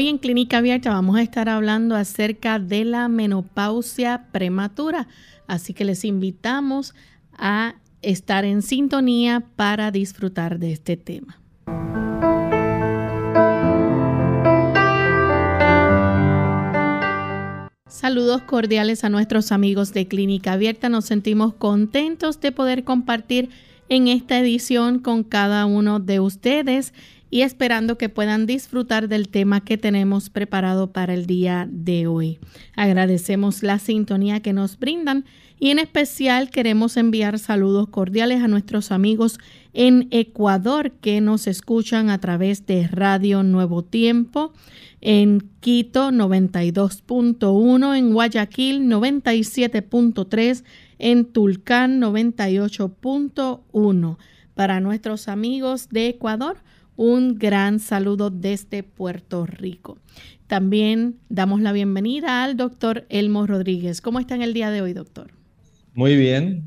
Hoy en Clínica Abierta vamos a estar hablando acerca de la menopausia prematura, así que les invitamos a estar en sintonía para disfrutar de este tema. Saludos cordiales a nuestros amigos de Clínica Abierta. Nos sentimos contentos de poder compartir en esta edición con cada uno de ustedes y esperando que puedan disfrutar del tema que tenemos preparado para el día de hoy. Agradecemos la sintonía que nos brindan y en especial queremos enviar saludos cordiales a nuestros amigos en Ecuador que nos escuchan a través de Radio Nuevo Tiempo en Quito 92.1, en Guayaquil 97.3, en Tulcán 98.1. Para nuestros amigos de Ecuador, un gran saludo desde Puerto Rico. También damos la bienvenida al doctor Elmo Rodríguez. ¿Cómo está en el día de hoy, doctor? Muy bien,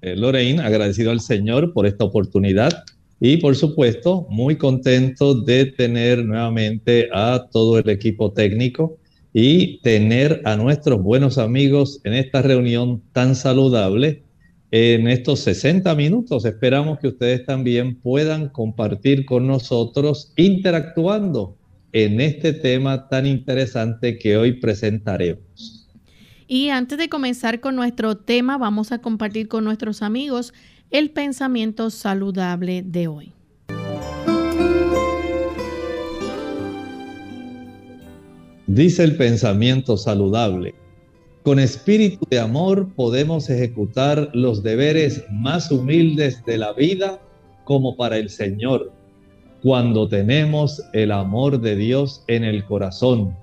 eh, Lorraine, agradecido al Señor por esta oportunidad y por supuesto muy contento de tener nuevamente a todo el equipo técnico y tener a nuestros buenos amigos en esta reunión tan saludable en estos 60 minutos. Esperamos que ustedes también puedan compartir con nosotros interactuando en este tema tan interesante que hoy presentaremos. Y antes de comenzar con nuestro tema, vamos a compartir con nuestros amigos el pensamiento saludable de hoy. Dice el pensamiento saludable con espíritu de amor podemos ejecutar los deberes más humildes de la vida como para el Señor, cuando tenemos el amor de Dios en el corazón.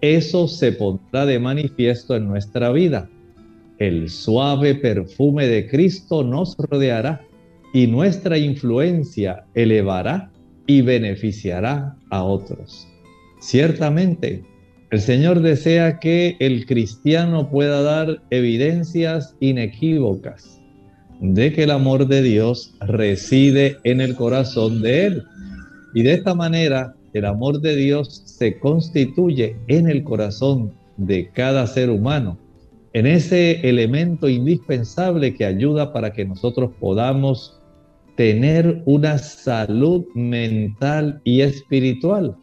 Eso se pondrá de manifiesto en nuestra vida. El suave perfume de Cristo nos rodeará y nuestra influencia elevará y beneficiará a otros. Ciertamente, el Señor desea que el cristiano pueda dar evidencias inequívocas de que el amor de Dios reside en el corazón de él. Y de esta manera, el amor de Dios se constituye en el corazón de cada ser humano, en ese elemento indispensable que ayuda para que nosotros podamos tener una salud mental y espiritual.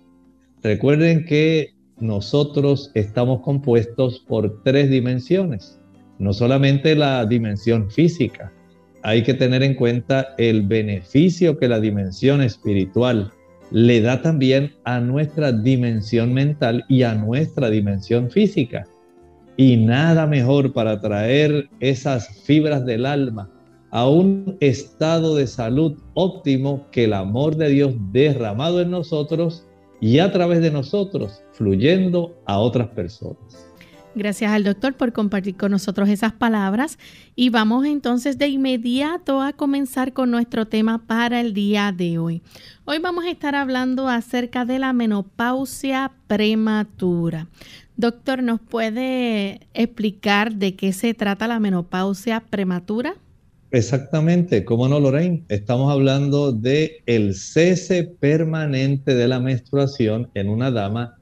Recuerden que nosotros estamos compuestos por tres dimensiones, no solamente la dimensión física, hay que tener en cuenta el beneficio que la dimensión espiritual le da también a nuestra dimensión mental y a nuestra dimensión física. Y nada mejor para traer esas fibras del alma a un estado de salud óptimo que el amor de Dios derramado en nosotros y a través de nosotros fluyendo a otras personas. Gracias al doctor por compartir con nosotros esas palabras y vamos entonces de inmediato a comenzar con nuestro tema para el día de hoy. Hoy vamos a estar hablando acerca de la menopausia prematura. Doctor, ¿nos puede explicar de qué se trata la menopausia prematura? Exactamente, como no, Lorraine, estamos hablando de el cese permanente de la menstruación en una dama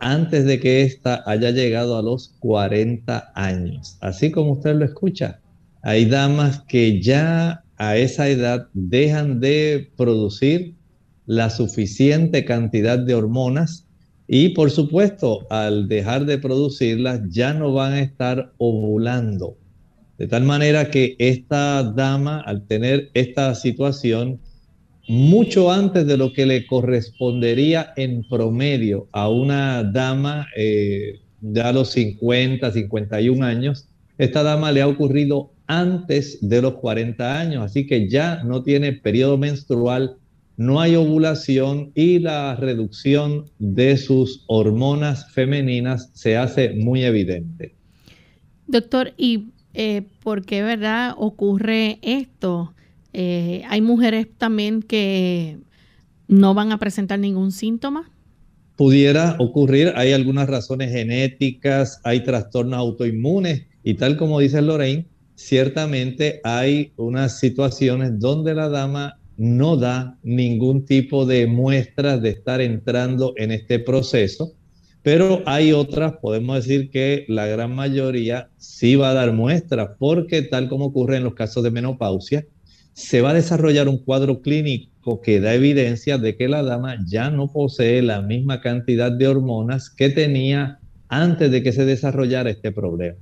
antes de que ésta haya llegado a los 40 años. Así como usted lo escucha, hay damas que ya a esa edad dejan de producir la suficiente cantidad de hormonas y por supuesto al dejar de producirlas ya no van a estar ovulando. De tal manera que esta dama, al tener esta situación, mucho antes de lo que le correspondería en promedio a una dama eh, de a los 50, 51 años, esta dama le ha ocurrido antes de los 40 años, así que ya no tiene periodo menstrual, no hay ovulación y la reducción de sus hormonas femeninas se hace muy evidente. Doctor, ¿y eh, por qué verdad ocurre esto? Eh, hay mujeres también que no van a presentar ningún síntoma. Pudiera ocurrir, hay algunas razones genéticas, hay trastornos autoinmunes y tal como dice Lorraine, ciertamente hay unas situaciones donde la dama no da ningún tipo de muestras de estar entrando en este proceso, pero hay otras, podemos decir que la gran mayoría sí va a dar muestras, porque tal como ocurre en los casos de menopausia, se va a desarrollar un cuadro clínico que da evidencia de que la dama ya no posee la misma cantidad de hormonas que tenía antes de que se desarrollara este problema.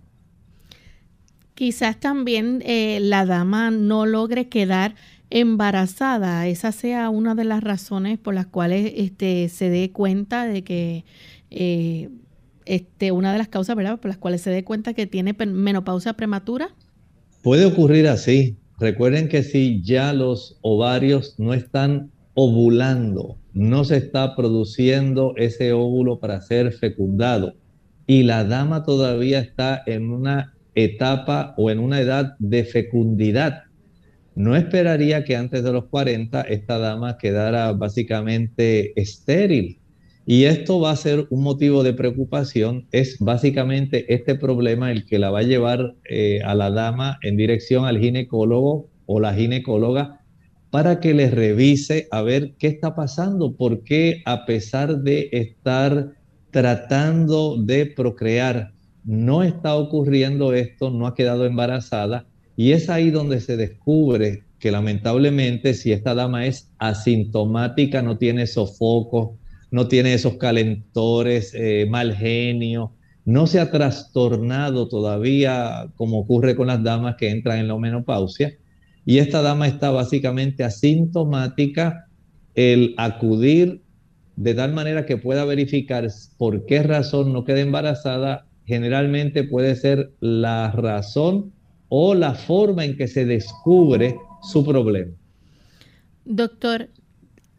Quizás también eh, la dama no logre quedar embarazada, esa sea una de las razones por las cuales este, se dé cuenta de que, eh, este, una de las causas, ¿verdad? Por las cuales se dé cuenta que tiene menopausia prematura. Puede ocurrir así. Recuerden que si ya los ovarios no están ovulando, no se está produciendo ese óvulo para ser fecundado y la dama todavía está en una etapa o en una edad de fecundidad, no esperaría que antes de los 40 esta dama quedara básicamente estéril. Y esto va a ser un motivo de preocupación. Es básicamente este problema el que la va a llevar eh, a la dama en dirección al ginecólogo o la ginecóloga para que le revise a ver qué está pasando, porque a pesar de estar tratando de procrear, no está ocurriendo esto, no ha quedado embarazada y es ahí donde se descubre que lamentablemente si esta dama es asintomática, no tiene sofocos, no tiene esos calentores, eh, mal genio, no se ha trastornado todavía como ocurre con las damas que entran en la menopausia. Y esta dama está básicamente asintomática, el acudir de tal manera que pueda verificar por qué razón no queda embarazada, generalmente puede ser la razón o la forma en que se descubre su problema. Doctor,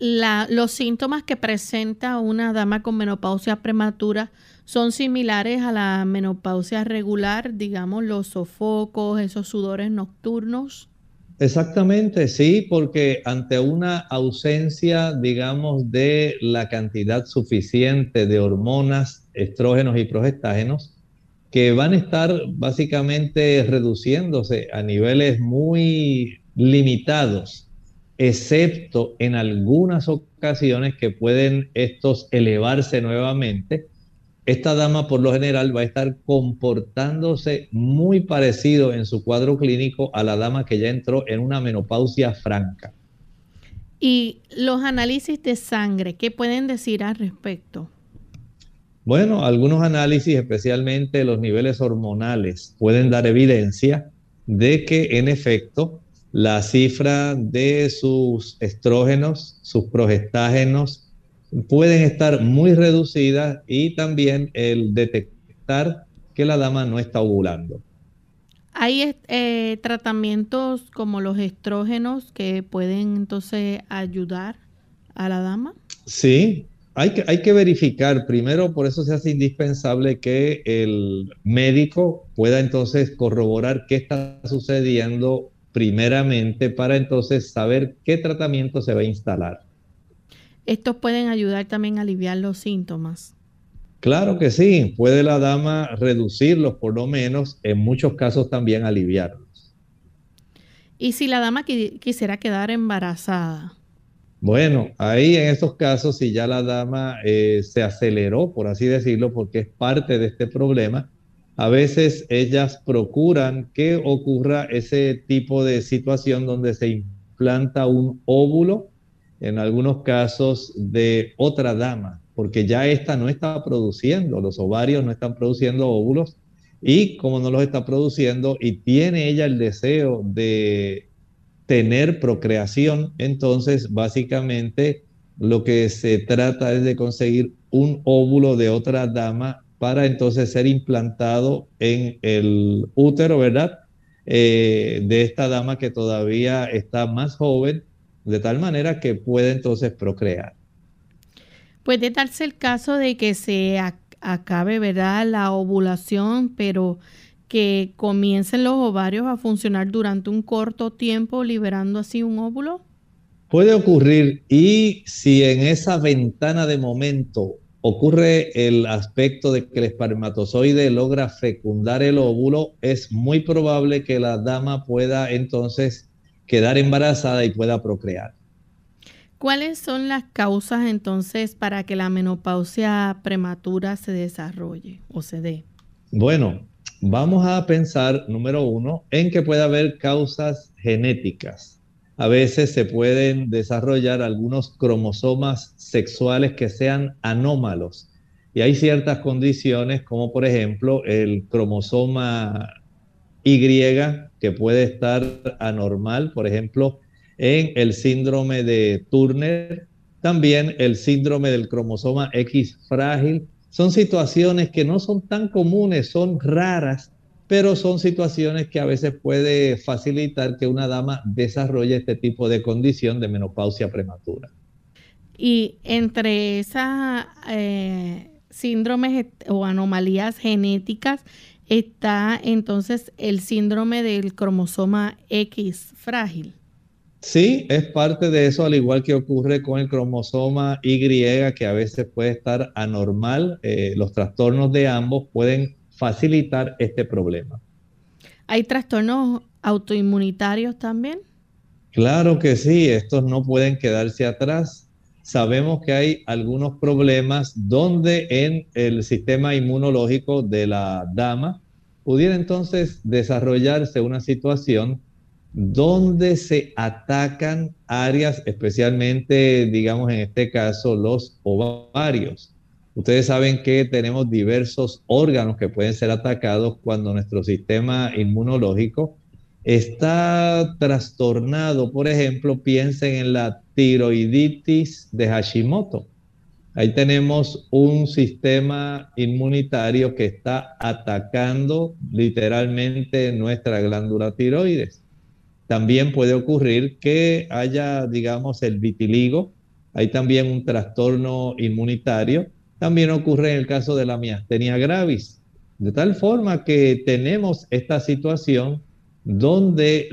los síntomas que presenta una dama con menopausia prematura son similares a la menopausia regular, digamos, los sofocos, esos sudores nocturnos. Exactamente, sí, porque ante una ausencia, digamos, de la cantidad suficiente de hormonas, estrógenos y progestágenos, que van a estar básicamente reduciéndose a niveles muy limitados, excepto en algunas ocasiones que pueden estos elevarse nuevamente. Esta dama por lo general va a estar comportándose muy parecido en su cuadro clínico a la dama que ya entró en una menopausia franca. ¿Y los análisis de sangre, qué pueden decir al respecto? Bueno, algunos análisis, especialmente los niveles hormonales, pueden dar evidencia de que en efecto la cifra de sus estrógenos, sus progestágenos, pueden estar muy reducidas y también el detectar que la dama no está ovulando. ¿Hay eh, tratamientos como los estrógenos que pueden entonces ayudar a la dama? Sí, hay que, hay que verificar, primero por eso se hace indispensable que el médico pueda entonces corroborar qué está sucediendo primeramente para entonces saber qué tratamiento se va a instalar. Estos pueden ayudar también a aliviar los síntomas. Claro que sí, puede la dama reducirlos por lo menos, en muchos casos también aliviarlos. ¿Y si la dama quisiera quedar embarazada? Bueno, ahí en estos casos, si ya la dama eh, se aceleró, por así decirlo, porque es parte de este problema, a veces ellas procuran que ocurra ese tipo de situación donde se implanta un óvulo, en algunos casos de otra dama, porque ya esta no está produciendo, los ovarios no están produciendo óvulos, y como no los está produciendo y tiene ella el deseo de tener procreación, entonces básicamente lo que se trata es de conseguir un óvulo de otra dama para entonces ser implantado en el útero, ¿verdad? eh, de esta dama que todavía está más joven, de tal manera que puede entonces procrear. Puede darse el caso de que se acabe, ¿verdad?, la ovulación, pero que comiencen los ovarios a funcionar durante un corto tiempo, liberando así un óvulo. Puede ocurrir y si en esa ventana de momento ocurre el aspecto de que el espermatozoide logra fecundar el óvulo, es muy probable que la dama pueda entonces quedar embarazada y pueda procrear. ¿Cuáles son las causas entonces para que la menopausia prematura se desarrolle o se dé? Bueno, vamos a pensar, número uno, en que puede haber causas genéticas a veces se pueden desarrollar algunos cromosomas sexuales que sean anómalos. Y hay ciertas condiciones, como por ejemplo el cromosoma Y, que puede estar anormal, por ejemplo, en el síndrome de Turner, también el síndrome del cromosoma X frágil. Son situaciones que no son tan comunes, son raras, pero son situaciones que a veces puede facilitar que una dama desarrolle este tipo de condición de menopausia prematura. Y entre esas eh, síndromes o anomalías genéticas está entonces el síndrome del cromosoma X frágil. Sí, es parte de eso, al igual que ocurre con el cromosoma Y, que a veces puede estar anormal. Eh, los trastornos de ambos pueden facilitar este problema. ¿Hay trastornos autoinmunitarios también? Claro que sí, estos no pueden quedarse atrás. Sabemos que hay algunos problemas donde en el sistema inmunológico de la dama pudiera entonces desarrollarse una situación donde se atacan áreas, especialmente, digamos, en este caso, los ovarios. Ustedes saben que tenemos diversos órganos que pueden ser atacados cuando nuestro sistema inmunológico está trastornado. Por ejemplo, piensen en la tiroiditis de Hashimoto. Ahí tenemos un sistema inmunitario que está atacando literalmente nuestra glándula tiroides. También puede ocurrir que haya, digamos, el vitiligo. Hay también un trastorno inmunitario también ocurre en el caso de la miastenia gravis. De tal forma que tenemos esta situación donde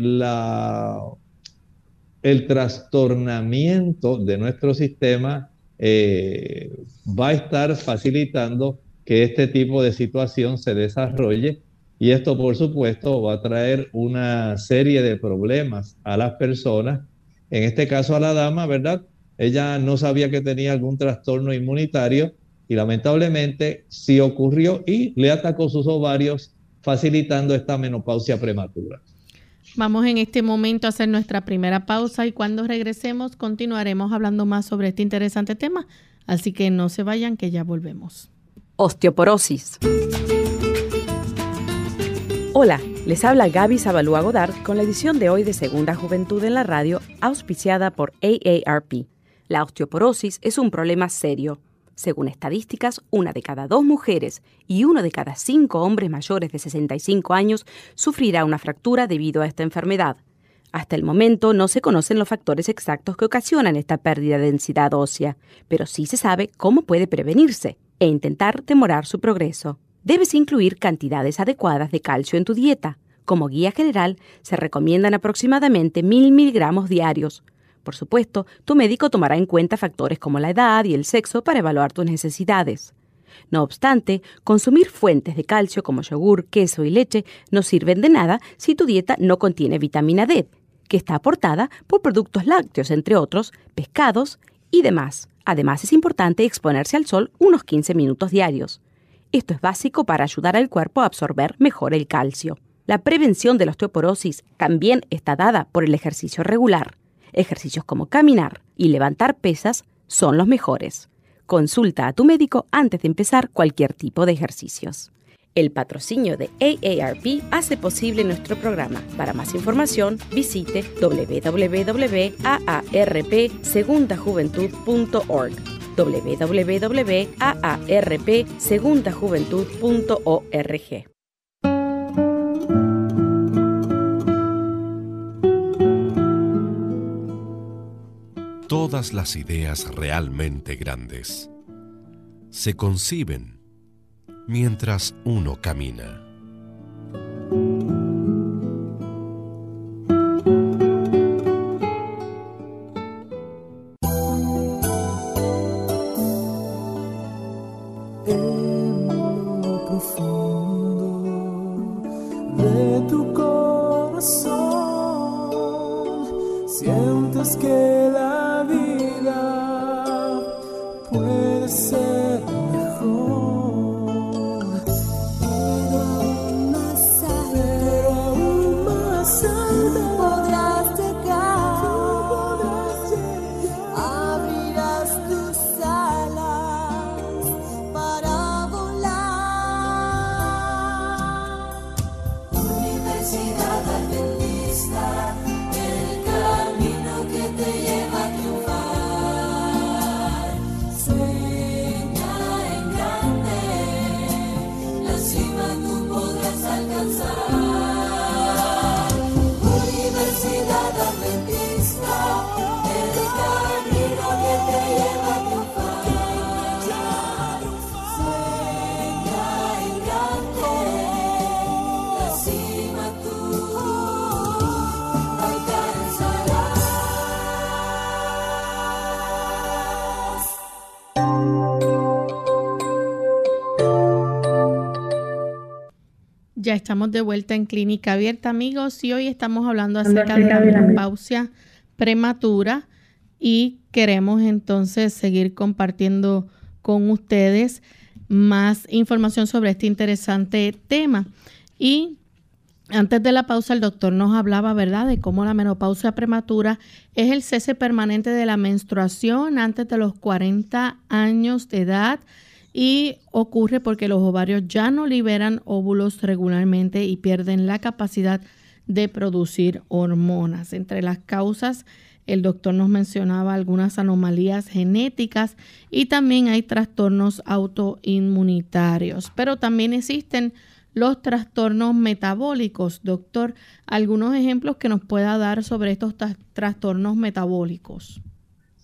el trastornamiento de nuestro sistema eh, va a estar facilitando que este tipo de situación se desarrolle y esto por supuesto va a traer una serie de problemas a las personas, en este caso a la dama, ¿verdad? Ella no sabía que tenía algún trastorno inmunitario y lamentablemente sí ocurrió y le atacó sus ovarios facilitando esta menopausia prematura. Vamos en este momento a hacer nuestra primera pausa y cuando regresemos continuaremos hablando más sobre este interesante tema. Así que no se vayan que ya volvemos. Osteoporosis. Hola, les habla Gaby Zabalúa Godard con la edición de hoy de Segunda Juventud en la Radio, auspiciada por AARP. La osteoporosis es un problema serio según estadísticas, una de cada dos mujeres y uno de cada cinco hombres mayores de 65 años sufrirá una fractura debido a esta enfermedad. Hasta el momento no se conocen los factores exactos que ocasionan esta pérdida de densidad ósea, pero sí se sabe cómo puede prevenirse e intentar demorar su progreso. Debes incluir cantidades adecuadas de calcio en tu dieta. Como guía general, se recomiendan aproximadamente 1000 miligramos diarios, por supuesto, tu médico tomará en cuenta factores como la edad y el sexo para evaluar tus necesidades. No obstante, consumir fuentes de calcio como yogur, queso y leche no sirven de nada si tu dieta no contiene vitamina D, que está aportada por productos lácteos, entre otros, pescados y demás. Además, es importante exponerse al sol unos 15 minutos diarios. Esto es básico para ayudar al cuerpo a absorber mejor el calcio. La prevención de la osteoporosis también está dada por el ejercicio regular. Ejercicios como caminar y levantar pesas son los mejores. Consulta a tu médico antes de empezar cualquier tipo de ejercicios. El patrocinio de AARP hace posible nuestro programa. Para más información, visite www.aarpsegundajuventud.org www.aarpsegundajuventud.org Todas las ideas realmente grandes se conciben mientras uno camina. Ya estamos de vuelta en Clínica Abierta, amigos, y hoy estamos hablando acerca de la menopausia prematura y queremos entonces seguir compartiendo con ustedes más información sobre este interesante tema. Y antes de la pausa, el doctor nos hablaba, ¿verdad?, de cómo la menopausia prematura es el cese permanente de la menstruación antes de los 40 años de edad y ocurre porque los ovarios ya no liberan óvulos regularmente y pierden la capacidad de producir hormonas. Entre las causas, el doctor nos mencionaba algunas anomalías genéticas y también hay trastornos autoinmunitarios, pero también existen los trastornos metabólicos. Doctor, algunos ejemplos que nos pueda dar sobre estos trastornos metabólicos.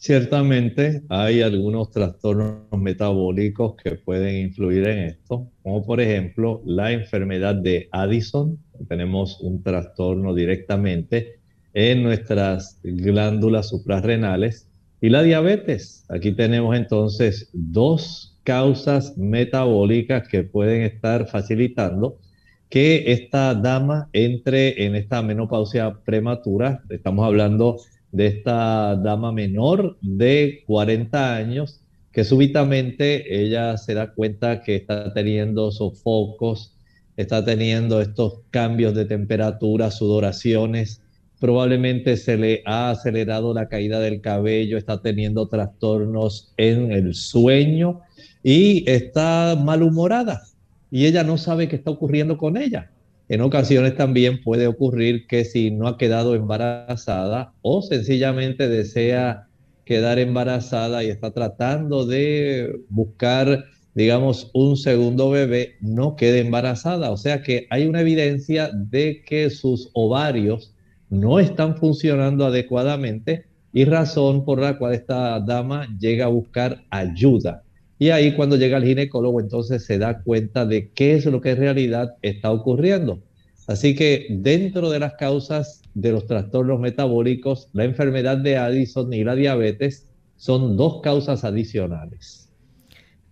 Ciertamente hay algunos trastornos metabólicos que pueden influir en esto, como por ejemplo la enfermedad de Addison. Tenemos un trastorno directamente en nuestras glándulas suprarrenales y la diabetes. Aquí tenemos entonces dos causas metabólicas que pueden estar facilitando que esta dama entre en esta menopausia prematura. Estamos hablando de esta dama menor de 40 años que súbitamente ella se da cuenta que está teniendo sofocos, está teniendo estos cambios de temperatura, sudoraciones, probablemente se le ha acelerado la caída del cabello, está teniendo trastornos en el sueño y está malhumorada y ella no sabe qué está ocurriendo con ella. En ocasiones también puede ocurrir que si no ha quedado embarazada o sencillamente desea quedar embarazada y está tratando de buscar, digamos, un segundo bebé, no quede embarazada. O sea que hay una evidencia de que sus ovarios no están funcionando adecuadamente y razón por la cual esta dama llega a buscar ayuda. Y ahí cuando llega el ginecólogo entonces se da cuenta de qué es lo que en realidad está ocurriendo. Así que dentro de las causas de los trastornos metabólicos, la enfermedad de Addison y la diabetes son dos causas adicionales.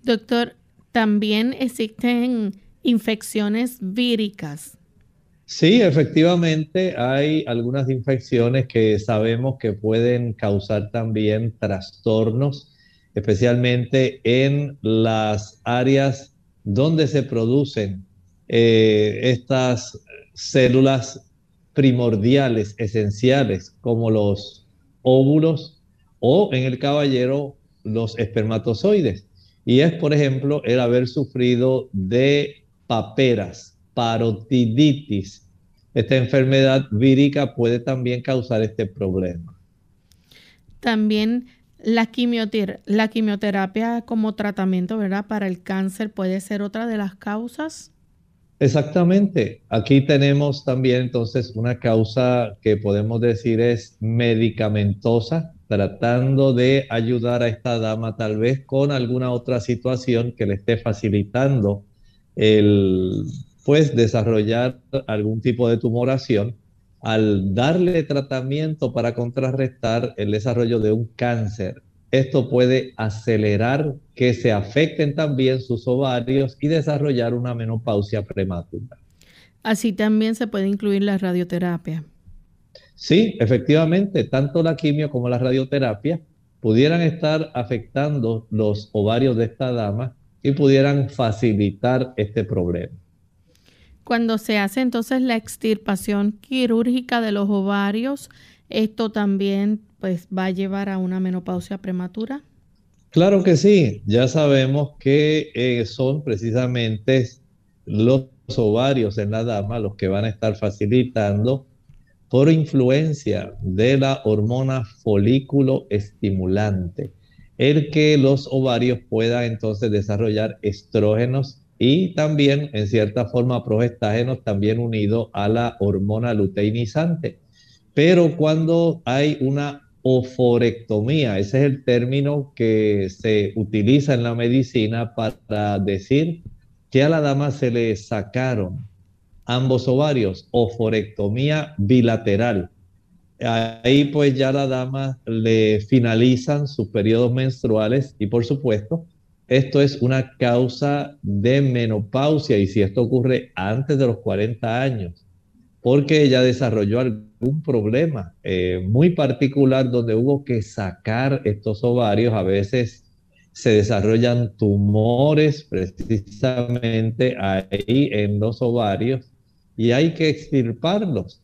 Doctor, también existen infecciones víricas. Sí, efectivamente hay algunas infecciones que sabemos que pueden causar también trastornos especialmente en las áreas donde se producen eh, estas células primordiales, esenciales, como los óvulos o en el caballero los espermatozoides. Y es, por ejemplo, el haber sufrido de paperas, parotiditis. Esta enfermedad vírica puede también causar este problema. También la, la quimioterapia como tratamiento, ¿verdad? Para el cáncer puede ser otra de las causas. Exactamente. Aquí tenemos también entonces una causa que podemos decir es medicamentosa. tratando de ayudar a esta dama tal vez con alguna otra situación que le esté facilitando el pues desarrollar algún tipo de tumoración al darle tratamiento para contrarrestar el desarrollo de un cáncer. Esto puede acelerar que se afecten también sus ovarios y desarrollar una menopausia prematura. Así también se puede incluir la radioterapia. Sí, efectivamente, tanto la quimio como la radioterapia pudieran estar afectando los ovarios de esta dama y pudieran facilitar este problema. Cuando se hace entonces la extirpación quirúrgica de los ovarios, esto también pues va a llevar a una menopausia prematura. Claro que sí, ya sabemos que eh, son precisamente los ovarios en la dama los que van a estar facilitando por influencia de la hormona folículo estimulante, el que los ovarios puedan entonces desarrollar estrógenos y también en cierta forma progestágenos también unido a la hormona luteinizante. Pero cuando hay una oforectomía, ese es el término que se utiliza en la medicina para decir que a la dama se le sacaron ambos ovarios, oforectomía bilateral. Ahí pues ya la dama le finalizan sus periodos menstruales y por supuesto esto es una causa de menopausia y si esto ocurre antes de los 40 años, porque ella desarrolló algún problema eh, muy particular donde hubo que sacar estos ovarios, a veces se desarrollan tumores precisamente ahí en los ovarios y hay que extirparlos.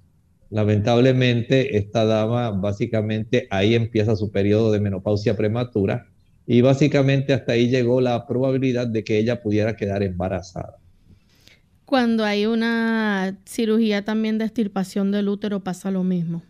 Lamentablemente, esta dama básicamente ahí empieza su periodo de menopausia prematura y básicamente hasta ahí llegó la probabilidad de que ella pudiera quedar embarazada. Cuando hay una cirugía también de extirpación del útero pasa lo mismo.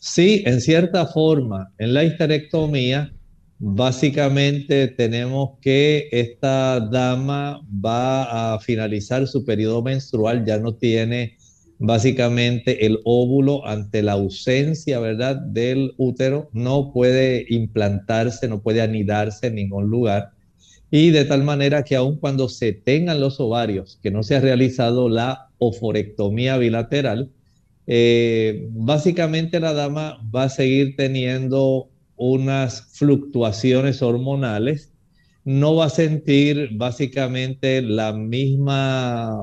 Sí, en cierta forma, en la histerectomía, básicamente tenemos que esta dama va a finalizar su periodo menstrual, ya no tiene básicamente el óvulo ante la ausencia, ¿verdad?, del útero, no puede implantarse, no puede anidarse en ningún lugar. Y de tal manera que aun cuando se tengan los ovarios, que no se ha realizado la oforectomía bilateral, eh, básicamente la dama va a seguir teniendo unas fluctuaciones hormonales, no va a sentir básicamente la misma,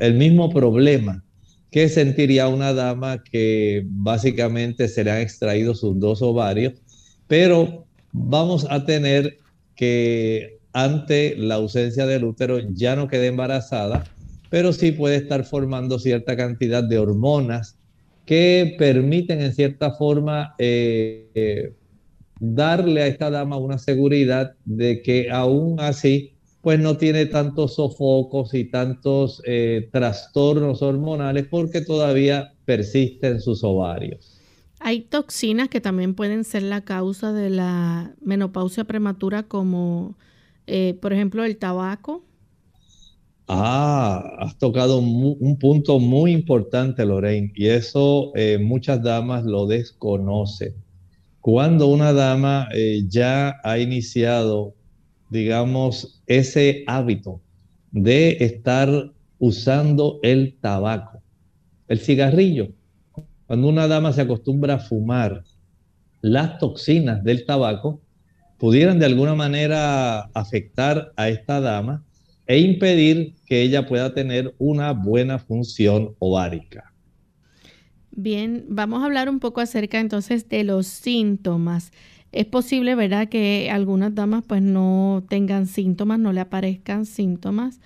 el mismo problema ¿Qué sentiría una dama que básicamente se le han extraído sus dos ovarios? Pero vamos a tener que ante la ausencia del útero ya no quede embarazada, pero sí puede estar formando cierta cantidad de hormonas que permiten en cierta forma eh, eh, darle a esta dama una seguridad de que aún así pues no tiene tantos sofocos y tantos eh, trastornos hormonales porque todavía persisten sus ovarios. Hay toxinas que también pueden ser la causa de la menopausia prematura, como eh, por ejemplo el tabaco. Ah, has tocado un, punto muy importante, Lorraine, y eso eh, muchas damas lo desconocen. Cuando una dama ya ha iniciado digamos, ese hábito de estar usando el tabaco, el cigarrillo. Cuando una dama se acostumbra a fumar, las toxinas del tabaco pudieran de alguna manera afectar a esta dama e impedir que ella pueda tener una buena función ovárica. Bien, vamos a hablar un poco acerca entonces de los síntomas. Es posible, ¿verdad?, que algunas damas pues no tengan síntomas, no le aparezcan síntomas,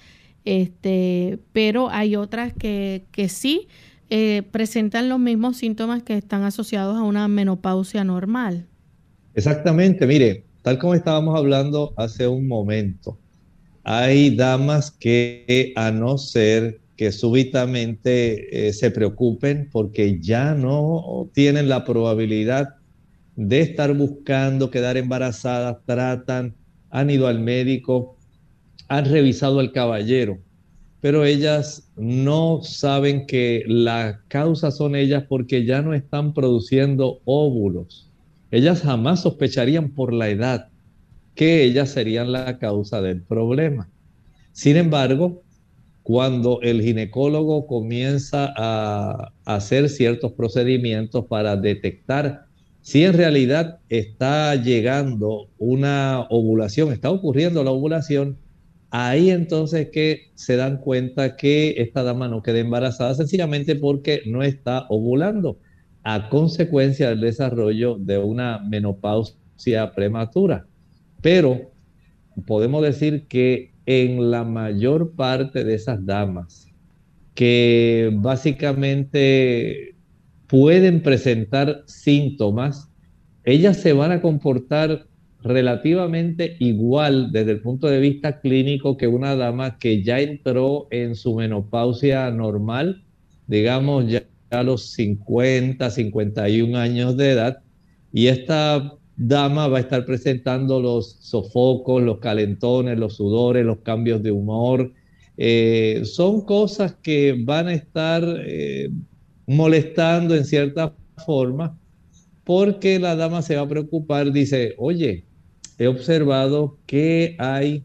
este, pero hay otras que, que sí eh, presentan los mismos síntomas que están asociados a una menopausia normal. Exactamente, mire, tal como estábamos hablando hace un momento, hay damas que a no ser que súbitamente eh, se preocupen porque ya no tienen la probabilidad de estar buscando quedar embarazadas, tratan, han ido al médico, han revisado al caballero, pero ellas no saben que la causa son ellas porque ya no están produciendo óvulos. ellas jamás sospecharían por la edad que ellas serían la causa del problema. Sin embargo, cuando el ginecólogo comienza a hacer ciertos procedimientos para detectar si en realidad está llegando una ovulación, está ocurriendo la ovulación, ahí entonces que se dan cuenta que esta dama no queda embarazada sencillamente porque no está ovulando a consecuencia del desarrollo de una menopausia prematura. Pero podemos decir que en la mayor parte de esas damas que básicamente pueden presentar síntomas, ellas se van a comportar relativamente igual desde el punto de vista clínico que una dama que ya entró en su menopausia normal, digamos ya a los 50, 51 años de edad, y esta dama va a estar presentando los sofocos, los calentones, los sudores, los cambios de humor. Eh, son cosas que van a estar eh, molestando en cierta forma porque la dama se va a preocupar, dice, oye, he observado que hay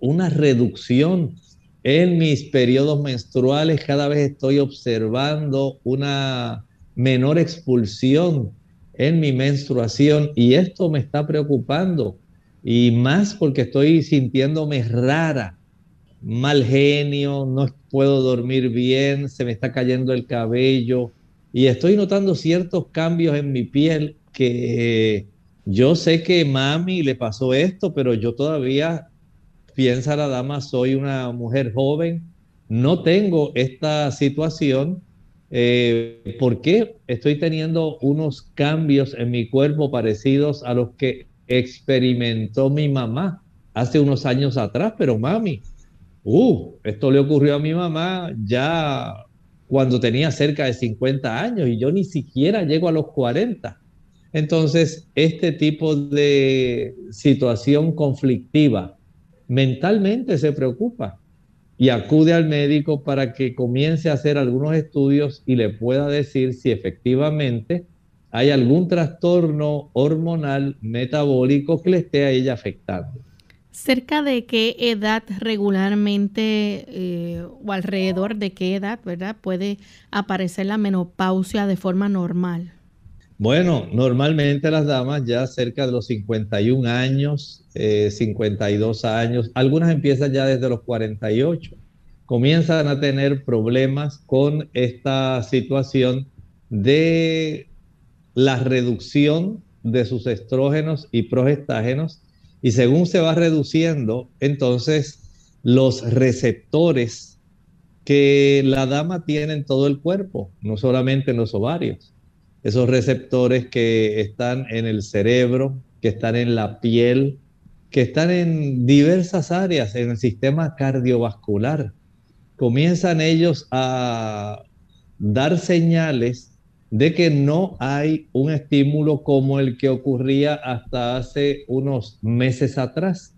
una reducción en mis periodos menstruales, cada vez estoy observando una menor expulsión en mi menstruación y esto me está preocupando y más porque estoy sintiéndome rara, mal genio, no puedo dormir bien, se me está cayendo el cabello. Y estoy notando ciertos cambios en mi piel que yo sé que mami le pasó esto, pero yo todavía piensa la dama, soy una mujer joven, no tengo esta situación. Eh, ¿Por qué estoy teniendo unos cambios en mi cuerpo parecidos a los que experimentó mi mamá hace unos años atrás? Pero mami, uh, esto le ocurrió a mi mamá ya cuando tenía cerca de 50 años y yo ni siquiera llego a los 40. Entonces, este tipo de situación conflictiva mentalmente se preocupa y acude al médico para que comience a hacer algunos estudios y le pueda decir si efectivamente hay algún trastorno hormonal metabólico que le esté a ella afectando. ¿Cerca de qué edad regularmente eh, o alrededor de qué edad, verdad, puede aparecer la menopausia de forma normal? Bueno, normalmente las damas ya cerca de los 51 años, 52 eh, años, algunas empiezan ya desde los 48, comienzan a tener problemas con esta situación de la reducción de sus estrógenos y progestágenos y según se va reduciendo, entonces los receptores que la dama tiene en todo el cuerpo, no solamente en los ovarios esos receptores que están en el cerebro, que están en la piel, que están en diversas áreas en el sistema cardiovascular. Comienzan ellos a dar señales de que no hay un estímulo como el que ocurría hasta hace unos meses atrás.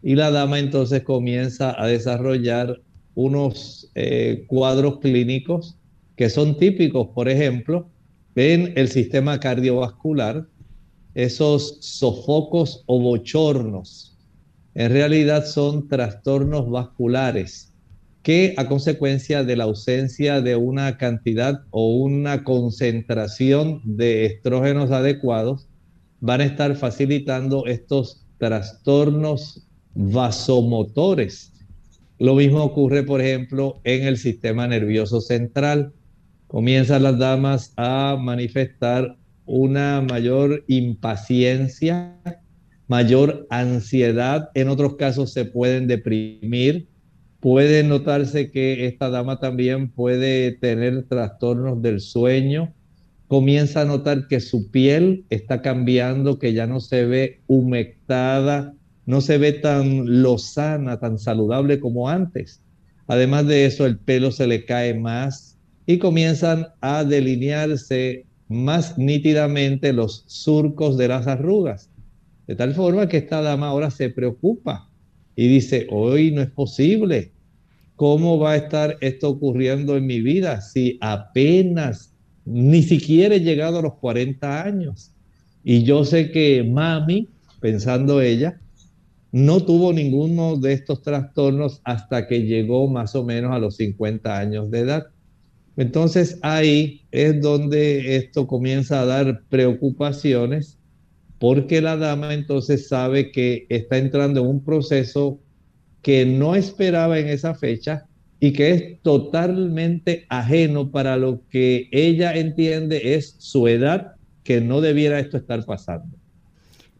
Y la dama entonces comienza a desarrollar unos eh, cuadros clínicos que son típicos, por ejemplo, en el sistema cardiovascular, esos sofocos o bochornos, en realidad son trastornos vasculares que a consecuencia de la ausencia de una cantidad o una concentración de estrógenos adecuados, van a estar facilitando estos trastornos vasomotores. Lo mismo ocurre, por ejemplo, en el sistema nervioso central comienzan las damas a manifestar una mayor impaciencia, mayor ansiedad, en otros casos se pueden deprimir, puede notarse que esta dama también puede tener trastornos del sueño, comienza a notar que su piel está cambiando, que ya no se ve humectada, no se ve tan lozana, tan saludable como antes. Además de eso, el pelo se le cae más, y comienzan a delinearse más nítidamente los surcos de las arrugas. De tal forma que esta dama ahora se preocupa y dice, hoy no es posible. ¿Cómo va a estar esto ocurriendo en mi vida si apenas ni siquiera he llegado a los 40 años? Y yo sé que mami, pensando ella, no tuvo ninguno de estos trastornos hasta que llegó más o menos a los 50 años de edad. Entonces ahí es donde esto comienza a dar preocupaciones porque la dama entonces sabe que está entrando en un proceso que no esperaba en esa fecha y que es totalmente ajeno para lo que ella entiende es su edad, que no debiera esto estar pasando.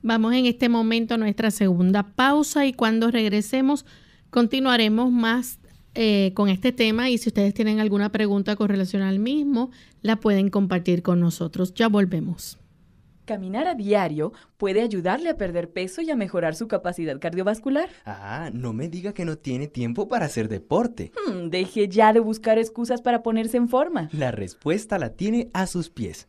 Vamos en este momento a nuestra segunda pausa y cuando regresemos continuaremos más eh, con este tema y si ustedes tienen alguna pregunta con relación al mismo, la pueden compartir con nosotros. Ya volvemos. Caminar a diario puede ayudarle a perder peso y a mejorar su capacidad cardiovascular. Ah, no me diga que no tiene tiempo para hacer deporte. Hmm, deje ya de buscar excusas para ponerse en forma. La respuesta la tiene a sus pies.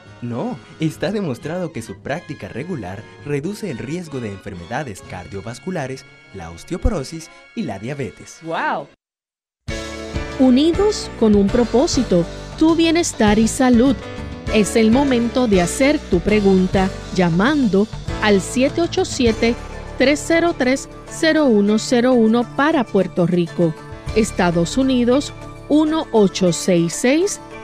no, está demostrado que su práctica regular reduce el riesgo de enfermedades cardiovasculares, la osteoporosis y la diabetes. ¡Wow! Unidos con un propósito, tu bienestar y salud. Es el momento de hacer tu pregunta llamando al 787-303-0101 para Puerto Rico, Estados Unidos 1866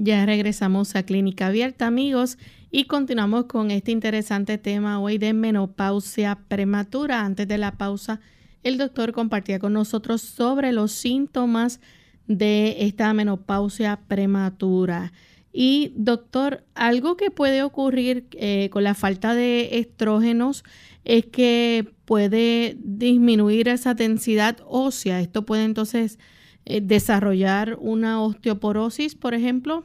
Ya regresamos a Clínica Abierta, amigos, y continuamos con este interesante tema hoy de menopausia prematura. Antes de la pausa, el doctor compartía con nosotros sobre los síntomas de esta menopausia prematura. Y doctor, algo que puede ocurrir eh, con la falta de estrógenos es que puede disminuir esa densidad ósea. Esto puede entonces eh, desarrollar una osteoporosis, por ejemplo?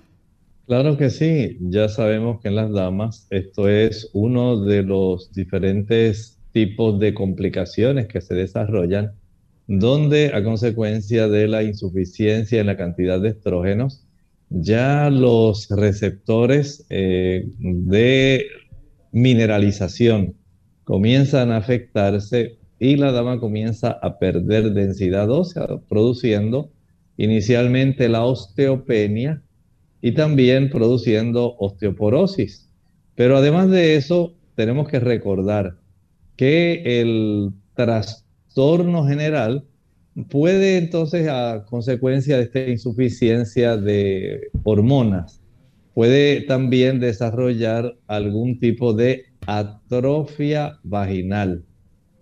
Claro que sí, ya sabemos que en las damas esto es uno de los diferentes tipos de complicaciones que se desarrollan, donde a consecuencia de la insuficiencia en la cantidad de estrógenos, ya los receptores eh, de mineralización comienzan a afectarse y la dama comienza a perder densidad ósea, produciendo inicialmente la osteopenia y también produciendo osteoporosis. Pero además de eso, tenemos que recordar que el trastorno general puede entonces, a consecuencia de esta insuficiencia de hormonas, puede también desarrollar algún tipo de atrofia vaginal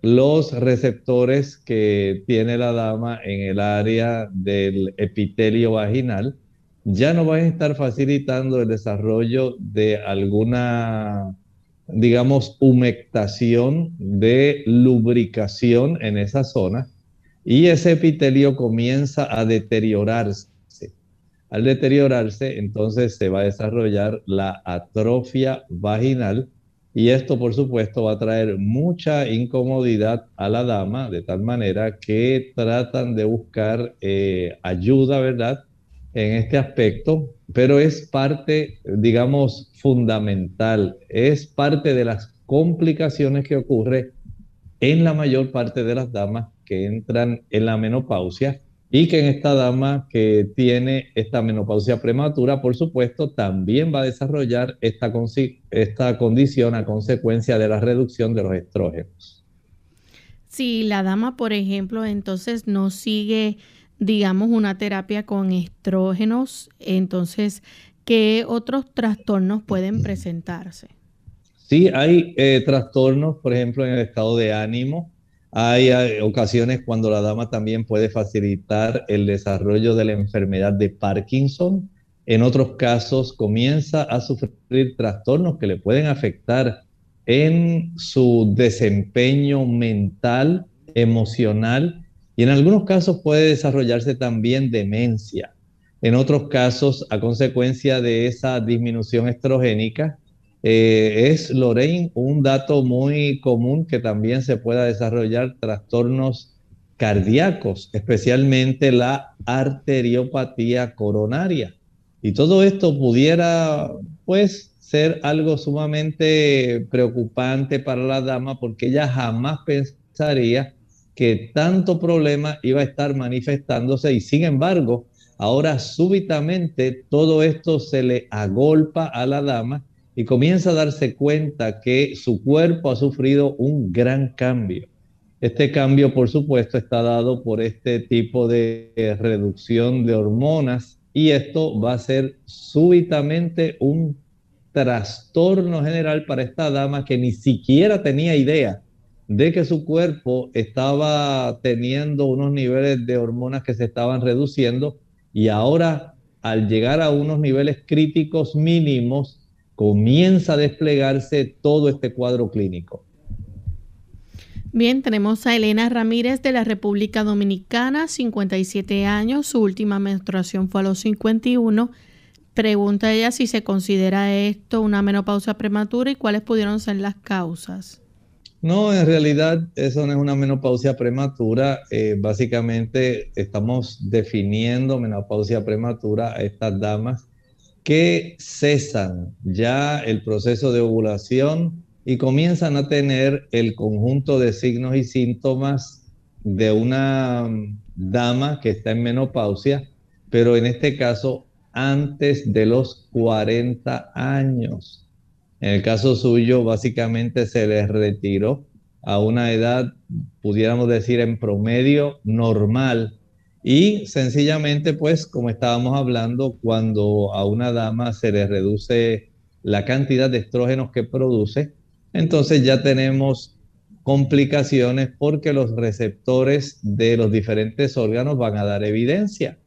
los receptores que tiene la dama en el área del epitelio vaginal ya no van a estar facilitando el desarrollo de alguna, digamos, humectación, de lubricación en esa zona y ese epitelio comienza a deteriorarse. Al deteriorarse, entonces se va a desarrollar la atrofia vaginal y esto, por supuesto, va a traer mucha incomodidad a la dama, de tal manera que tratan de buscar eh, ayuda, ¿verdad? En este aspecto, pero es parte, digamos, fundamental, es parte de las complicaciones que ocurre en la mayor parte de las damas que entran en la menopausia y que en esta dama que tiene esta menopausia prematura, por supuesto, también va a desarrollar esta, esta condición a consecuencia de la reducción de los estrógenos. Si la dama, por ejemplo, entonces no sigue, digamos, una terapia con estrógenos, entonces, ¿qué otros trastornos pueden presentarse? Sí, hay eh, trastornos, por ejemplo, en el estado de ánimo, hay ocasiones cuando la dama también puede facilitar el desarrollo de la enfermedad de Parkinson. En otros casos comienza a sufrir trastornos que le pueden afectar en su desempeño mental, emocional y en algunos casos puede desarrollarse también demencia. En otros casos, a consecuencia de esa disminución estrogénica, eh, es, Lorraine, un dato muy común que también se pueda desarrollar trastornos cardíacos, especialmente la arteriopatía coronaria. Y todo esto pudiera, pues, ser algo sumamente preocupante para la dama porque ella jamás pensaría que tanto problema iba a estar manifestándose y sin embargo, ahora súbitamente todo esto se le agolpa a la dama y comienza a darse cuenta que su cuerpo ha sufrido un gran cambio. Este cambio, por supuesto, está dado por este tipo de reducción de hormonas y esto va a ser súbitamente un trastorno general para esta dama que ni siquiera tenía idea de que su cuerpo estaba teniendo unos niveles de hormonas que se estaban reduciendo y ahora al llegar a unos niveles críticos mínimos comienza a desplegarse todo este cuadro clínico. Bien, tenemos a Elena Ramírez de la República Dominicana, 57 años, su última menstruación fue a los 51. Pregunta ella si se considera esto una menopausia prematura y cuáles pudieron ser las causas. No, en realidad eso no es una menopausia prematura. Eh, básicamente estamos definiendo menopausia prematura a estas damas que cesan ya el proceso de ovulación y comienzan a tener el conjunto de signos y síntomas de una dama que está en menopausia, pero en este caso antes de los 40 años. En el caso suyo, básicamente se les retiró a una edad, pudiéramos decir, en promedio normal, y sencillamente, pues, como estábamos hablando, cuando a una dama se le reduce la cantidad de estrógenos que produce, entonces ya tenemos complicaciones porque los receptores de los diferentes órganos van a dar evidencia.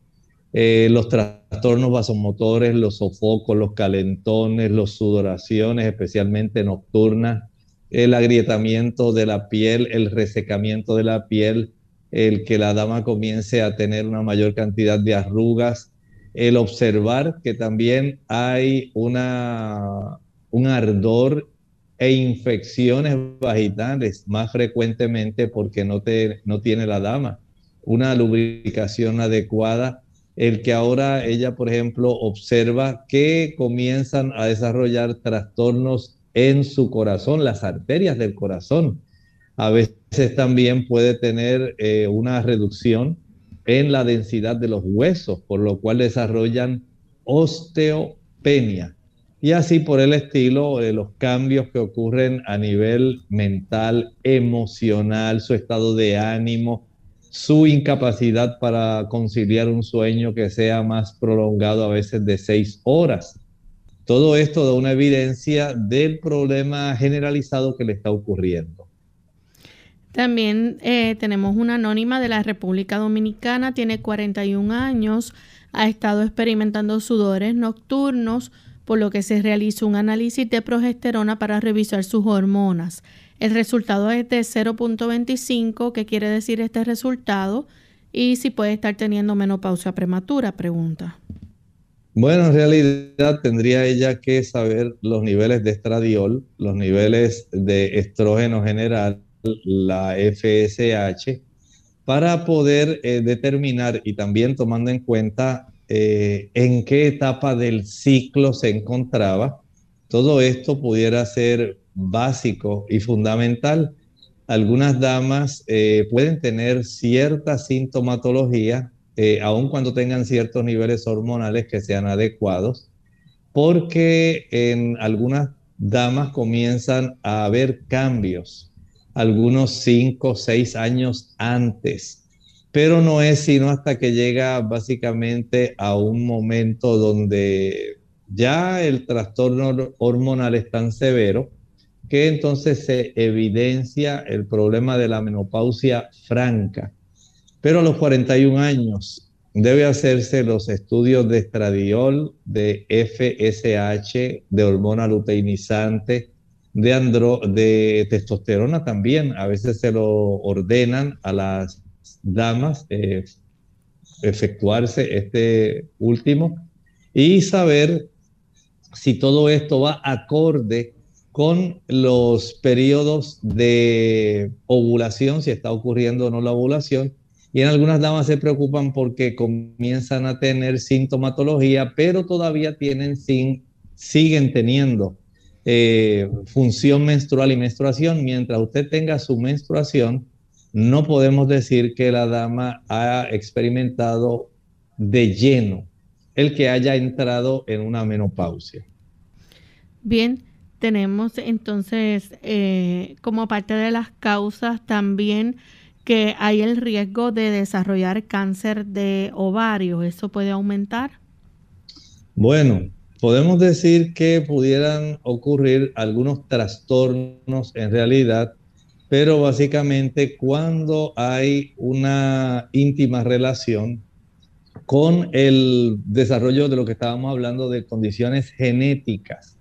Eh, los trastornos vasomotores, los sofocos, los calentones, las sudoraciones, especialmente nocturnas, el agrietamiento de la piel, el resecamiento de la piel, el que la dama comience a tener una mayor cantidad de arrugas, el observar que también hay una, un ardor e infecciones vaginales más frecuentemente porque no, te, no tiene la dama. Una lubricación adecuada, el que ahora ella, por ejemplo, observa que comienzan a desarrollar trastornos en su corazón, las arterias del corazón, a veces también puede tener eh, una reducción en la densidad de los huesos, por lo cual desarrollan osteopenia. Y así por el estilo, de los cambios que ocurren a nivel mental, emocional, su estado de ánimo, su incapacidad para conciliar un sueño que sea más prolongado, a veces de seis horas. Todo esto da una evidencia del problema generalizado que le está ocurriendo. También eh, tenemos una anónima de la República Dominicana, tiene 41 años, ha estado experimentando sudores nocturnos, por lo que se realiza un análisis de progesterona para revisar sus hormonas. El resultado es de 0.25. ¿Qué quiere decir este resultado? Y si puede estar teniendo menopausia prematura, pregunta. Bueno, en realidad tendría ella que saber los niveles de estradiol, los niveles de estrógeno general, la FSH, para poder eh, determinar y también tomando en cuenta eh, en qué etapa del ciclo se encontraba. Todo esto pudiera ser básico y fundamental. Algunas damas eh, pueden tener cierta sintomatología aun cuando tengan ciertos niveles hormonales que sean adecuados, porque en algunas damas comienzan a haber cambios, algunos 5 o 6 años antes, pero no es sino hasta que llega básicamente a un momento donde ya el trastorno hormonal es tan severo que entonces se evidencia el problema de la menopausia franca. Pero a los 41 años debe hacerse los estudios de estradiol, de FSH, de hormona luteinizante, de, andro, de testosterona también. A veces se lo ordenan a las damas eh, efectuarse este último y saber si todo esto va acorde con los periodos de ovulación, si está ocurriendo o no la ovulación, y en algunas damas se preocupan porque comienzan a tener sintomatología, pero todavía tienen sin, siguen teniendo eh, función menstrual y menstruación. Mientras usted tenga su menstruación, no podemos decir que la dama ha experimentado de lleno el que haya entrado en una menopausia. Bien, tenemos entonces eh, como parte de las causas también que hay el riesgo de desarrollar cáncer de ovario. ¿Eso puede aumentar? Bueno, podemos decir que pudieran ocurrir algunos trastornos en realidad, pero básicamente cuando hay una íntima relación con el desarrollo de lo que estábamos hablando de condiciones genéticas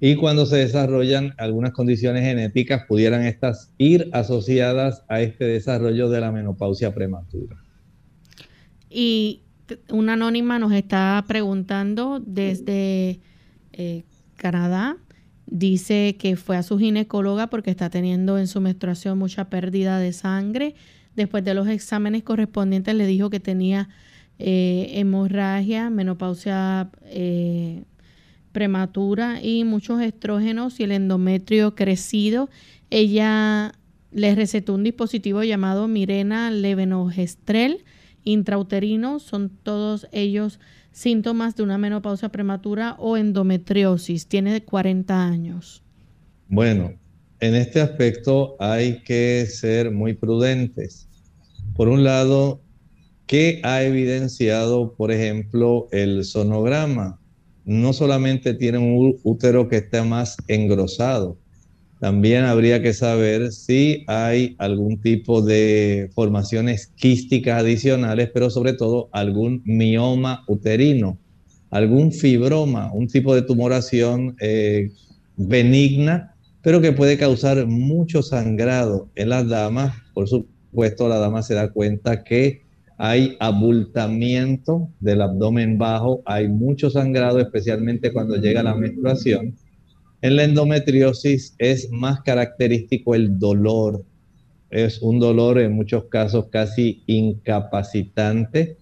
y cuando se desarrollan algunas condiciones genéticas, pudieran estas ir asociadas a este desarrollo de la menopausia prematura. Y una anónima nos está preguntando desde eh, Canadá. Dice que fue a su ginecóloga porque está teniendo en su menstruación mucha pérdida de sangre. Después de los exámenes correspondientes le dijo que tenía eh, hemorragia, menopausia eh, prematura y muchos estrógenos y el endometrio crecido. Ella le recetó un dispositivo llamado Mirena Levenogestrel intrauterino. Son todos ellos síntomas de una menopausia prematura o endometriosis. Tiene 40 años. Bueno, en este aspecto hay que ser muy prudentes. Por un lado, ¿qué ha evidenciado, por ejemplo, el sonograma? no solamente tiene un útero que está más engrosado, también habría que saber si hay algún tipo de formaciones quísticas adicionales, pero sobre todo algún mioma uterino, algún fibroma, un tipo de tumoración eh, benigna, pero que puede causar mucho sangrado en las damas. Por supuesto, la dama se da cuenta que hay abultamiento del abdomen bajo, hay mucho sangrado, especialmente cuando llega la menstruación. En la endometriosis es más característico el dolor. Es un dolor en muchos casos casi incapacitante,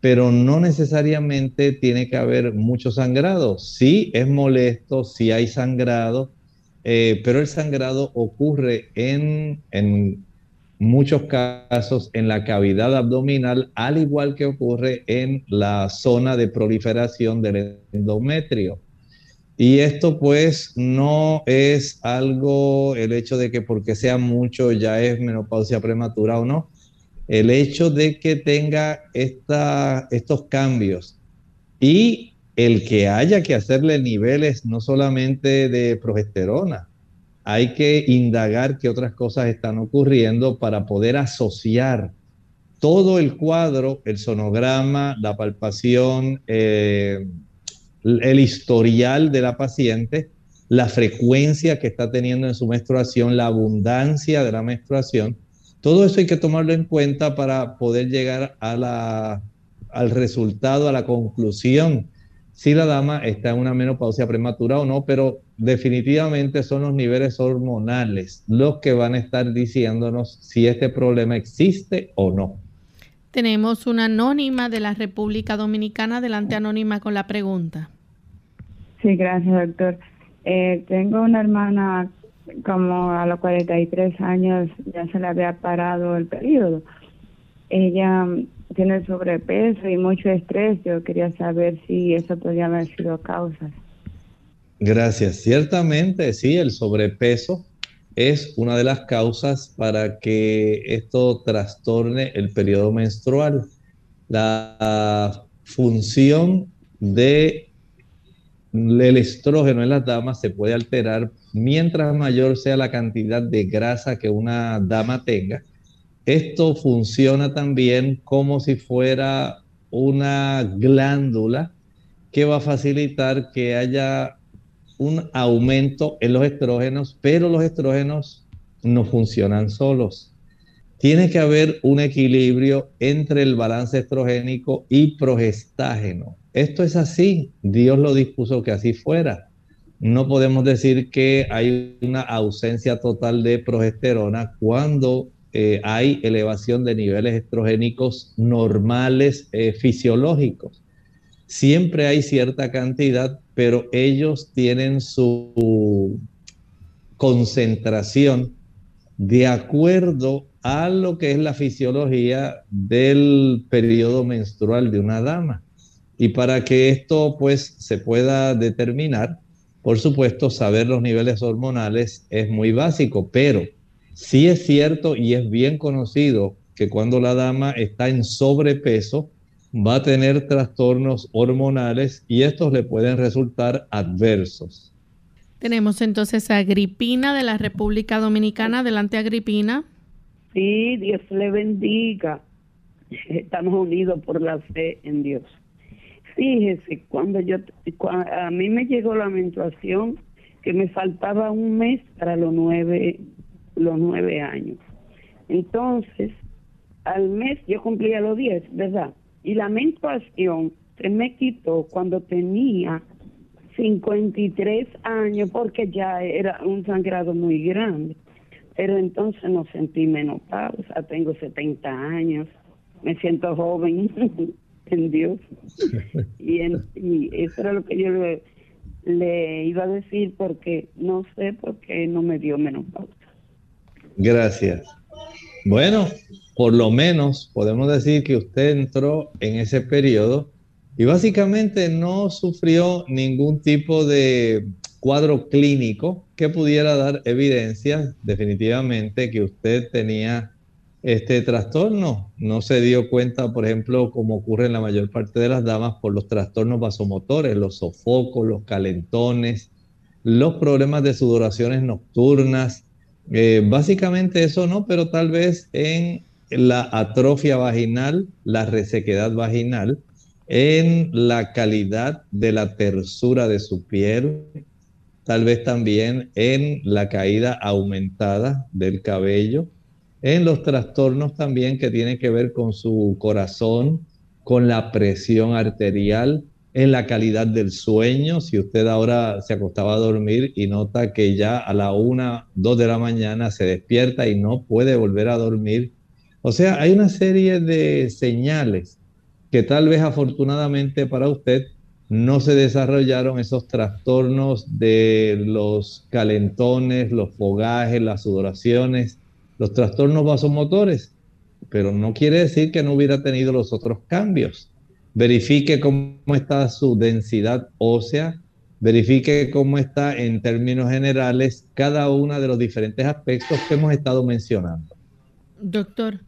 pero no necesariamente tiene que haber mucho sangrado. Sí es molesto, sí hay sangrado, eh, pero el sangrado ocurre en, en muchos casos en la cavidad abdominal, al igual que ocurre en la zona de proliferación del endometrio. Y esto pues no es algo, el hecho de que porque sea mucho ya es menopausia prematura o no, el hecho de que tenga esta, estos cambios y el que haya que hacerle niveles no solamente de progesterona, hay que indagar qué otras cosas están ocurriendo para poder asociar todo el cuadro, el sonograma, la palpación, eh, el historial de la paciente, la frecuencia que está teniendo en su menstruación, la abundancia de la menstruación, todo eso hay que tomarlo en cuenta para poder llegar a al resultado, a la conclusión, si la dama está en una menopausia prematura o no, pero definitivamente son los niveles hormonales los que van a estar diciéndonos si este problema existe o no. Tenemos una anónima de la República Dominicana. Adelante, anónima, con la pregunta. Sí, gracias, doctor. Eh, tengo una hermana como a los 43 años ya se le había parado el periodo. Ella tiene sobrepeso y mucho estrés. Yo quería saber si eso podría haber sido causa. Gracias. Ciertamente, sí, el sobrepeso es una de las causas para que esto trastorne el periodo menstrual. La función de el estrógeno en las damas se puede alterar mientras mayor sea la cantidad de grasa que una dama tenga. Esto funciona también como si fuera una glándula que va a facilitar que haya un aumento en los estrógenos, pero los estrógenos no funcionan solos. Tiene que haber un equilibrio entre el balance estrogénico y progestágeno. Esto es así, Dios lo dispuso que así fuera. No podemos decir que hay una ausencia total de progesterona cuando eh, hay elevación de niveles estrogénicos normales eh, fisiológicos. Siempre hay cierta cantidad, pero ellos tienen su concentración de acuerdo a lo que es la fisiología del periodo menstrual de una dama. Y para que esto pues se pueda determinar, por supuesto, saber los niveles hormonales es muy básico, pero sí es cierto y es bien conocido que cuando la dama está en sobrepeso, va a tener trastornos hormonales y estos le pueden resultar adversos. Tenemos entonces a Agripina de la República Dominicana. Adelante, Agripina. Sí, Dios le bendiga. Estamos unidos por la fe en Dios. Fíjese, cuando yo, a mí me llegó la menstruación que me faltaba un mes para los nueve, los nueve años. Entonces, al mes yo cumplía los diez, ¿verdad? Y la menstruación se me quitó cuando tenía 53 años porque ya era un sangrado muy grande. Pero entonces no sentí menopausa, tengo 70 años, me siento joven en Dios. y, y eso era lo que yo le, le iba a decir porque no sé por qué no me dio menopausa. Gracias. Bueno, por lo menos podemos decir que usted entró en ese periodo y básicamente no sufrió ningún tipo de cuadro clínico que pudiera dar evidencia definitivamente que usted tenía este trastorno. No se dio cuenta, por ejemplo, como ocurre en la mayor parte de las damas, por los trastornos vasomotores, los sofocos, los calentones, los problemas de sudoraciones nocturnas. Eh, básicamente eso no, pero tal vez en la atrofia vaginal, la resequedad vaginal, en la calidad de la tersura de su piel, tal vez también en la caída aumentada del cabello, en los trastornos también que tienen que ver con su corazón, con la presión arterial, en la calidad del sueño. Si usted ahora se acostaba a dormir y nota que ya a la una, dos de la mañana se despierta y no puede volver a dormir. O sea, hay una serie de señales que tal vez afortunadamente para usted no se desarrollaron esos trastornos de los calentones, los fogajes, las sudoraciones, los trastornos vasomotores, pero no quiere decir que no hubiera tenido los otros cambios. Verifique cómo está su densidad ósea, verifique cómo está en términos generales cada uno de los diferentes aspectos que hemos estado mencionando. Doctor,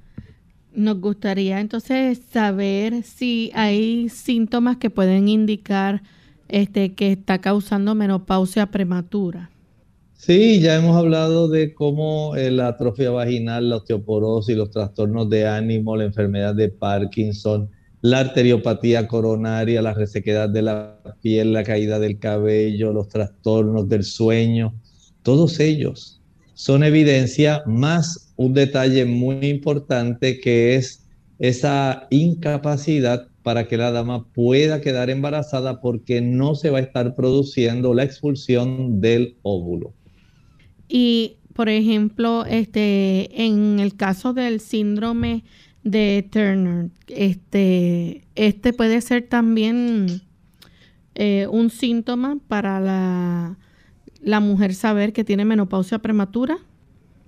nos gustaría entonces saber si hay síntomas que pueden indicar este, que está causando menopausia prematura. Sí, ya hemos hablado de cómo eh, la atrofia vaginal, la osteoporosis, los trastornos de ánimo, la enfermedad de Parkinson, la arteriopatía coronaria, la resequedad de la piel, la caída del cabello, los trastornos del sueño, todos ellos son evidencia más un detalle muy importante que es esa incapacidad para que la dama pueda quedar embarazada porque no se va a estar produciendo la expulsión del óvulo. Y, por ejemplo, este, en el caso del síndrome de Turner, este, este puede ser también eh, un síntoma para la, la mujer saber que tiene menopausia prematura.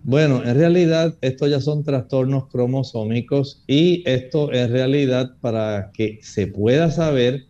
Bueno, en realidad estos ya son trastornos cromosómicos y esto en realidad para que se pueda saber,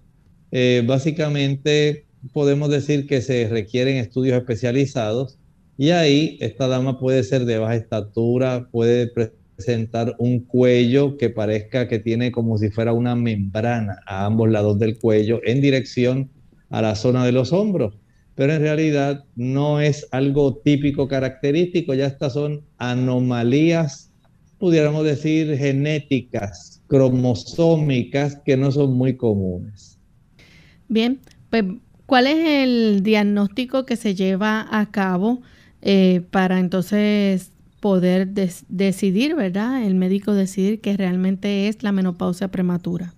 eh, básicamente podemos decir que se requieren estudios especializados y ahí esta dama puede ser de baja estatura, puede presentar un cuello que parezca que tiene como si fuera una membrana a ambos lados del cuello en dirección a la zona de los hombros. Pero en realidad no es algo típico característico, ya estas son anomalías, pudiéramos decir, genéticas, cromosómicas, que no son muy comunes. Bien, pues ¿cuál es el diagnóstico que se lleva a cabo? Eh, para entonces poder decidir, ¿verdad? El médico decidir que realmente es la menopausia prematura.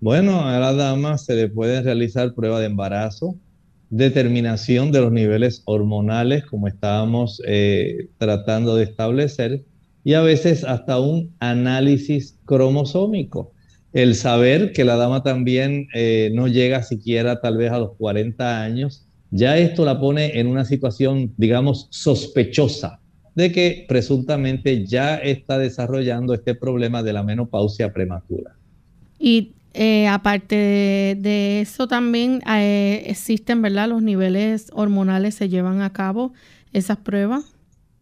Bueno, a la dama se le puede realizar prueba de embarazo, determinación de los niveles hormonales, como estábamos eh, tratando de establecer, y a veces hasta un análisis cromosómico. El saber que la dama también eh, no llega siquiera tal vez a los 40 años ya esto la pone en una situación, digamos, sospechosa de que presuntamente ya está desarrollando este problema de la menopausia prematura. Y eh, aparte de, eso también eh, existen, ¿verdad? Los niveles hormonales se llevan a cabo esas pruebas.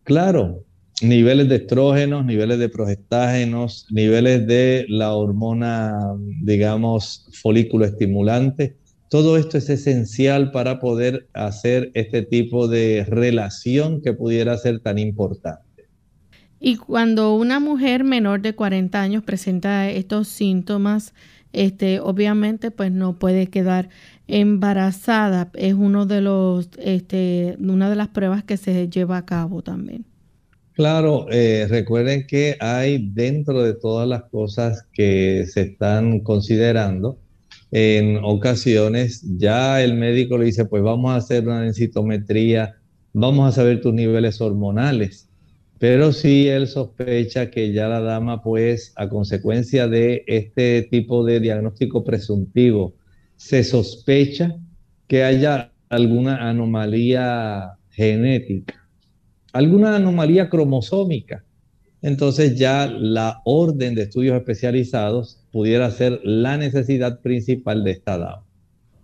Claro, niveles de estrógenos, niveles de progestágenos, niveles de la hormona, digamos, folículo estimulante todo esto es esencial para poder hacer este tipo de relación que pudiera ser tan importante. Y cuando una mujer menor de 40 años presenta estos síntomas, este, obviamente pues no puede quedar embarazada. Es uno de los, este, una de las pruebas que se lleva a cabo también. Claro, eh, recuerden que hay dentro de todas las cosas que se están considerando, en ocasiones ya el médico le dice, pues vamos a hacer una densitometría, vamos a saber tus niveles hormonales. Pero si él sospecha que ya la dama, pues a consecuencia de este tipo de diagnóstico presuntivo, se sospecha que haya alguna anomalía genética, alguna anomalía cromosómica entonces ya la orden de estudios especializados pudiera ser la necesidad principal de esta dama.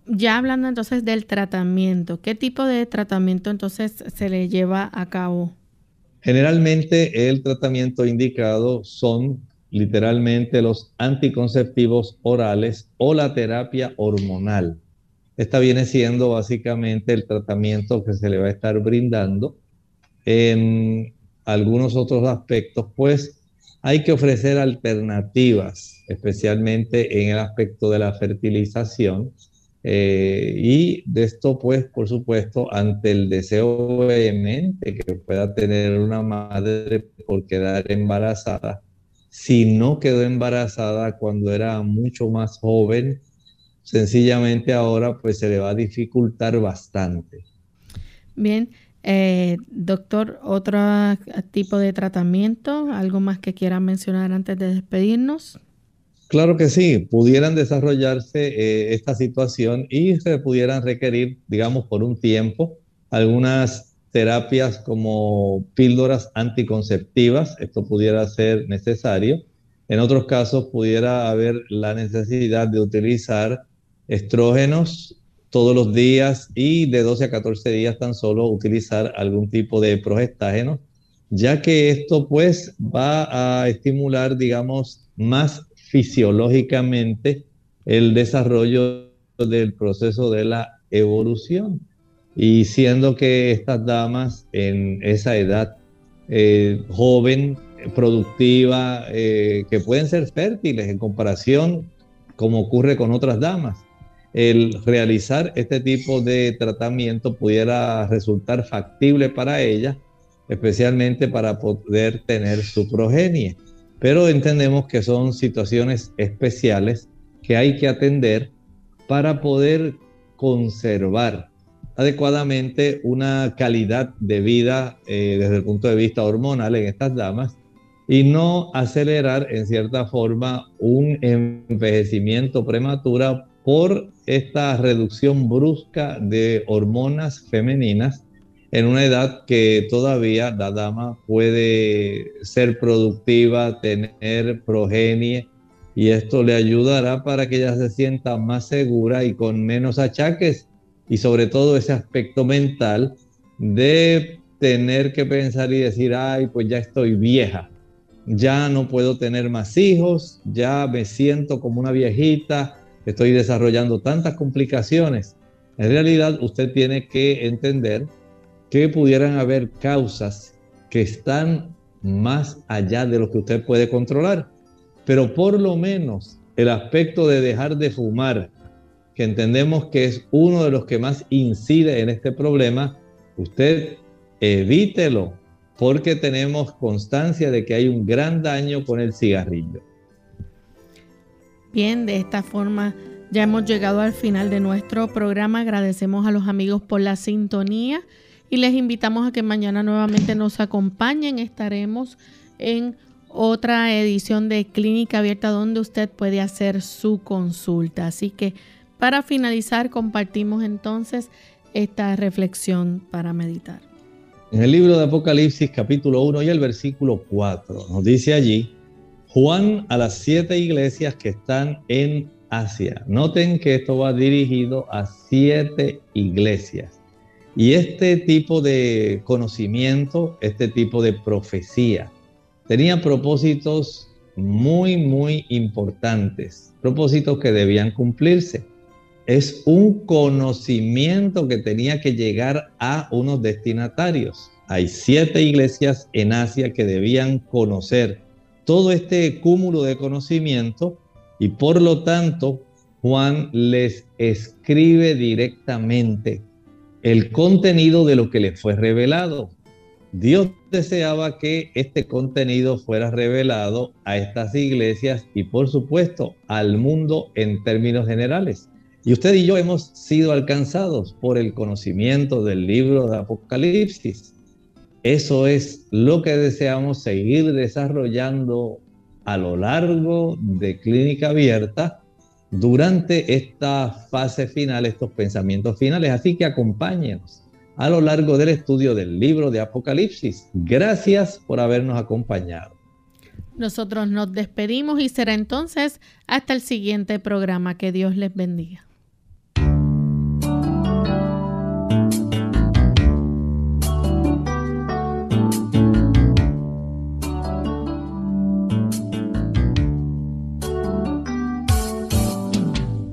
Ya hablando entonces del tratamiento, ¿qué tipo de tratamiento entonces se le lleva a cabo? Generalmente el tratamiento indicado son literalmente los anticonceptivos orales o la terapia hormonal. Esta viene siendo básicamente el tratamiento que se le va a estar brindando en algunos otros aspectos, pues hay que ofrecer alternativas, especialmente en el aspecto de la fertilización. Eh, y de esto, pues, por supuesto, ante el deseo vehemente que pueda tener una madre por quedar embarazada, si no quedó embarazada cuando era mucho más joven, sencillamente ahora pues se le va a dificultar bastante. Bien, eh, doctor, otro tipo de tratamiento, algo más que quieran mencionar antes de despedirnos. Claro que sí, pudieran desarrollarse eh, esta situación y se pudieran requerir, digamos, por un tiempo, algunas terapias como píldoras anticonceptivas, esto pudiera ser necesario. En otros casos pudiera haber la necesidad de utilizar estrógenos todos los días y de 12 a 14 días tan solo utilizar algún tipo de progestágeno, ya que esto pues va a estimular, digamos, más fisiológicamente el desarrollo del proceso de la evolución. Y siendo que estas damas en esa edad eh, joven, productiva, eh, que pueden ser fértiles en comparación como ocurre con otras damas, el realizar este tipo de tratamiento pudiera resultar factible para ellas, especialmente para poder tener su progenie. Pero entendemos que son situaciones especiales que hay que atender para poder conservar adecuadamente una calidad de vida eh, desde el punto de vista hormonal en estas damas y no acelerar en cierta forma un envejecimiento prematuro por esta reducción brusca de hormonas femeninas en una edad que todavía la dama puede ser productiva, tener progenie, y esto le ayudará para que ella se sienta más segura y con menos achaques y sobre todo ese aspecto mental de tener que pensar y decir, ay, pues ya estoy vieja, ya no puedo tener más hijos, ya me siento como una viejita, estoy desarrollando tantas complicaciones. En realidad usted tiene que entender que pudieran haber causas que están más allá de lo que usted puede controlar. Pero por lo menos el aspecto de dejar de fumar, que entendemos que es uno de los que más incide en este problema, usted evítelo, porque tenemos constancia de que hay un gran daño con el cigarrillo. Bien, de esta forma ya hemos llegado al final de nuestro programa. Agradecemos a los amigos por la sintonía y les invitamos a que mañana nuevamente nos acompañen. Estaremos en otra edición de Clínica Abierta donde usted puede hacer su consulta. Así que para finalizar compartimos entonces esta reflexión para meditar. En el libro de Apocalipsis capítulo 1 y el versículo 4 nos dice allí, Juan a las siete iglesias que están en Asia. Noten que esto va dirigido a siete iglesias. Y este tipo de conocimiento, este tipo de profecía, tenía propósitos muy, muy importantes, propósitos que debían cumplirse. Es un conocimiento que tenía que llegar a unos destinatarios. Hay siete iglesias en Asia que debían conocer todo este cúmulo de conocimiento y por lo tanto Juan les escribe directamente el contenido de lo que le fue revelado. Dios deseaba que este contenido fuera revelado a estas iglesias y por supuesto al mundo en términos generales. Y usted y yo hemos sido alcanzados por el conocimiento del libro de Apocalipsis. Eso es lo que deseamos seguir desarrollando a lo largo de Clínica Abierta durante esta fase final, estos pensamientos finales. Así que acompáñenos a lo largo del estudio del libro de Apocalipsis. Gracias por habernos acompañado. Nosotros nos despedimos y será entonces hasta el siguiente programa. Que Dios les bendiga.